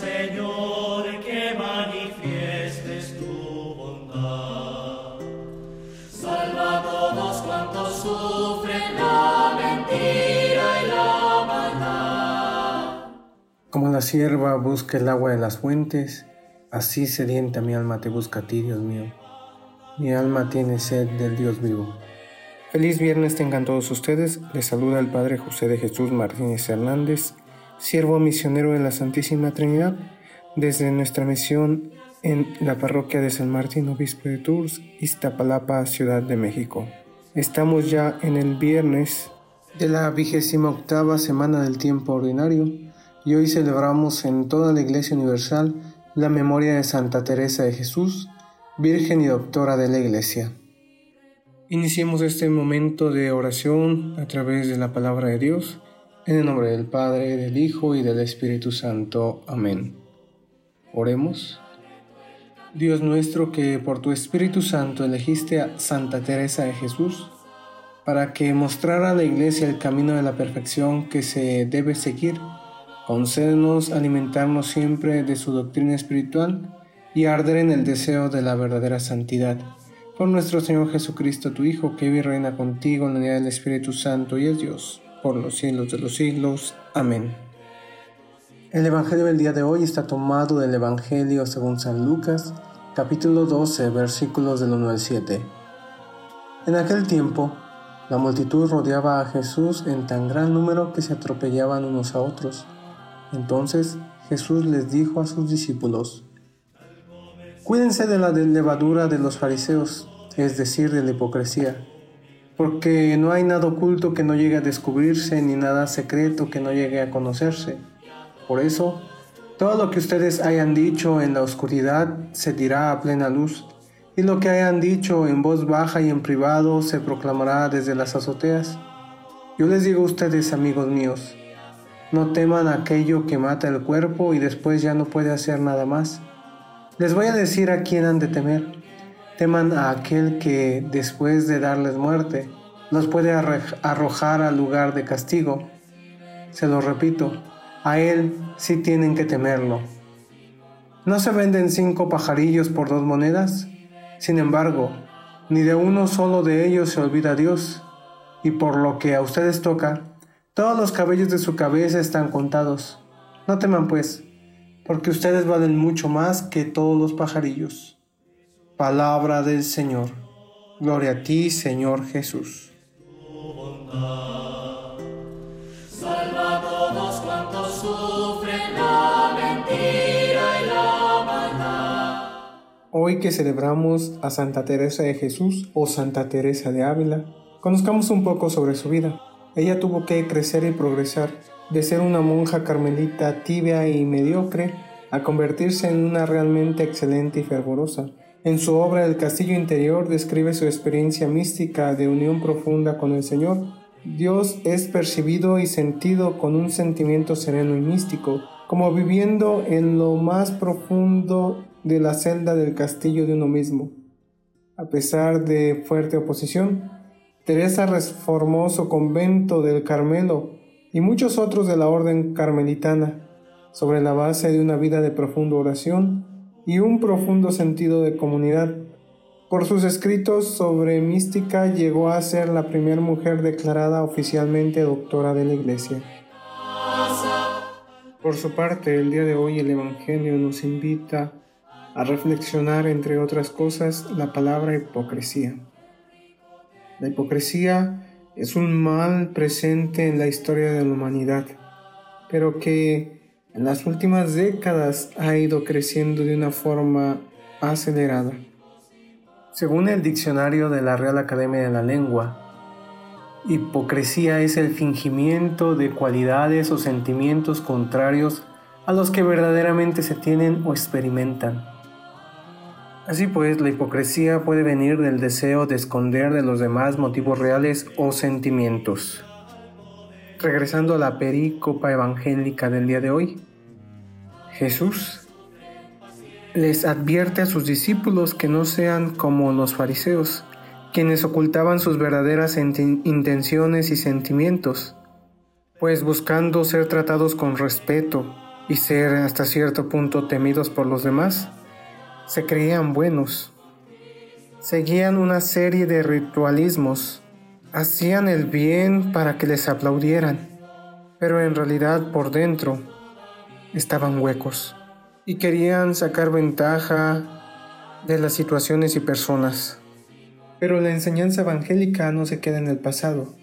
Señor, que manifiestes tu bondad. Salva a todos cuantos sufren la mentira y la maldad. Como la sierva busca el agua de las fuentes, así sedienta mi alma te busca a ti, Dios mío. Mi alma tiene sed del Dios vivo. Feliz viernes tengan todos ustedes. Les saluda el Padre José de Jesús Martínez Hernández, siervo misionero de la Santísima Trinidad, desde nuestra misión en la parroquia de San Martín, obispo de Tours, Iztapalapa, Ciudad de México. Estamos ya en el viernes de la vigésima octava semana del tiempo ordinario y hoy celebramos en toda la Iglesia Universal la memoria de Santa Teresa de Jesús, Virgen y Doctora de la Iglesia. Iniciemos este momento de oración a través de la palabra de Dios, en el nombre del Padre, del Hijo y del Espíritu Santo. Amén. Oremos. Dios nuestro, que por tu Espíritu Santo elegiste a Santa Teresa de Jesús, para que mostrara a la Iglesia el camino de la perfección que se debe seguir, concédenos alimentarnos siempre de su doctrina espiritual, y arder en el deseo de la verdadera santidad. Por nuestro Señor Jesucristo, tu Hijo, que vive y reina contigo en la unidad del Espíritu Santo y es Dios, por los siglos de los siglos. Amén. El Evangelio del día de hoy está tomado del Evangelio según San Lucas, capítulo 12, versículos del 1 al 7. En aquel tiempo, la multitud rodeaba a Jesús en tan gran número que se atropellaban unos a otros. Entonces Jesús les dijo a sus discípulos, Cuídense de la levadura de los fariseos, es decir, de la hipocresía, porque no hay nada oculto que no llegue a descubrirse, ni nada secreto que no llegue a conocerse. Por eso, todo lo que ustedes hayan dicho en la oscuridad se dirá a plena luz, y lo que hayan dicho en voz baja y en privado se proclamará desde las azoteas. Yo les digo a ustedes, amigos míos, no teman aquello que mata el cuerpo y después ya no puede hacer nada más les voy a decir a quién han de temer. Teman a aquel que, después de darles muerte, los puede arrojar al lugar de castigo. Se lo repito, a él sí tienen que temerlo. ¿No se venden cinco pajarillos por dos monedas? Sin embargo, ni de uno solo de ellos se olvida Dios, y por lo que a ustedes toca, todos los cabellos de su cabeza están contados. No teman pues, porque ustedes valen mucho más que todos los pajarillos. Palabra del Señor. Gloria a ti, Señor Jesús. Salva a todos cuantos sufren la mentira y la maldad. Hoy que celebramos a Santa Teresa de Jesús o Santa Teresa de Ávila, conozcamos un poco sobre su vida. Ella tuvo que crecer y progresar de ser una monja carmelita tibia y mediocre a convertirse en una realmente excelente y fervorosa. En su obra El Castillo Interior describe su experiencia mística de unión profunda con el Señor. Dios es percibido y sentido con un sentimiento sereno y místico, como viviendo en lo más profundo de la celda del castillo de uno mismo. A pesar de fuerte oposición, Teresa reformó su convento del Carmelo y muchos otros de la orden carmelitana sobre la base de una vida de profunda oración y un profundo sentido de comunidad. Por sus escritos sobre mística llegó a ser la primera mujer declarada oficialmente doctora de la Iglesia. Por su parte, el día de hoy el Evangelio nos invita a reflexionar, entre otras cosas, la palabra hipocresía. La hipocresía es un mal presente en la historia de la humanidad, pero que en las últimas décadas ha ido creciendo de una forma acelerada. Según el diccionario de la Real Academia de la Lengua, hipocresía es el fingimiento de cualidades o sentimientos contrarios a los que verdaderamente se tienen o experimentan. Así pues, la hipocresía puede venir del deseo de esconder de los demás motivos reales o sentimientos. Regresando a la perícopa evangélica del día de hoy, Jesús les advierte a sus discípulos que no sean como los fariseos, quienes ocultaban sus verdaderas intenciones y sentimientos, pues buscando ser tratados con respeto y ser hasta cierto punto temidos por los demás, se creían buenos. Seguían una serie de ritualismos, hacían el bien para que les aplaudieran, pero en realidad por dentro estaban huecos y querían sacar ventaja de las situaciones y personas. Pero la enseñanza evangélica no se queda en el pasado.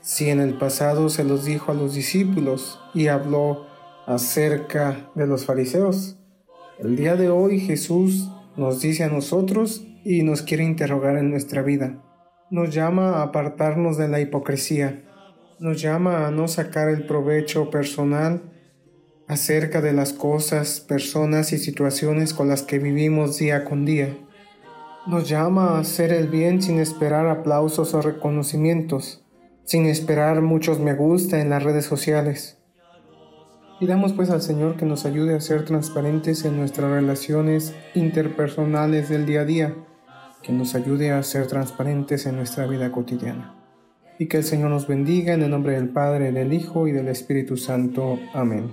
Si en el pasado se los dijo a los discípulos y habló acerca de los fariseos. El día de hoy Jesús nos dice a nosotros y nos quiere interrogar en nuestra vida. Nos llama a apartarnos de la hipocresía. Nos llama a no sacar el provecho personal acerca de las cosas, personas y situaciones con las que vivimos día con día. Nos llama a hacer el bien sin esperar aplausos o reconocimientos, sin esperar muchos me gusta en las redes sociales. Pidamos pues al Señor que nos ayude a ser transparentes en nuestras relaciones interpersonales del día a día, que nos ayude a ser transparentes en nuestra vida cotidiana. Y que el Señor nos bendiga en el nombre del Padre, del Hijo y del Espíritu Santo. Amén.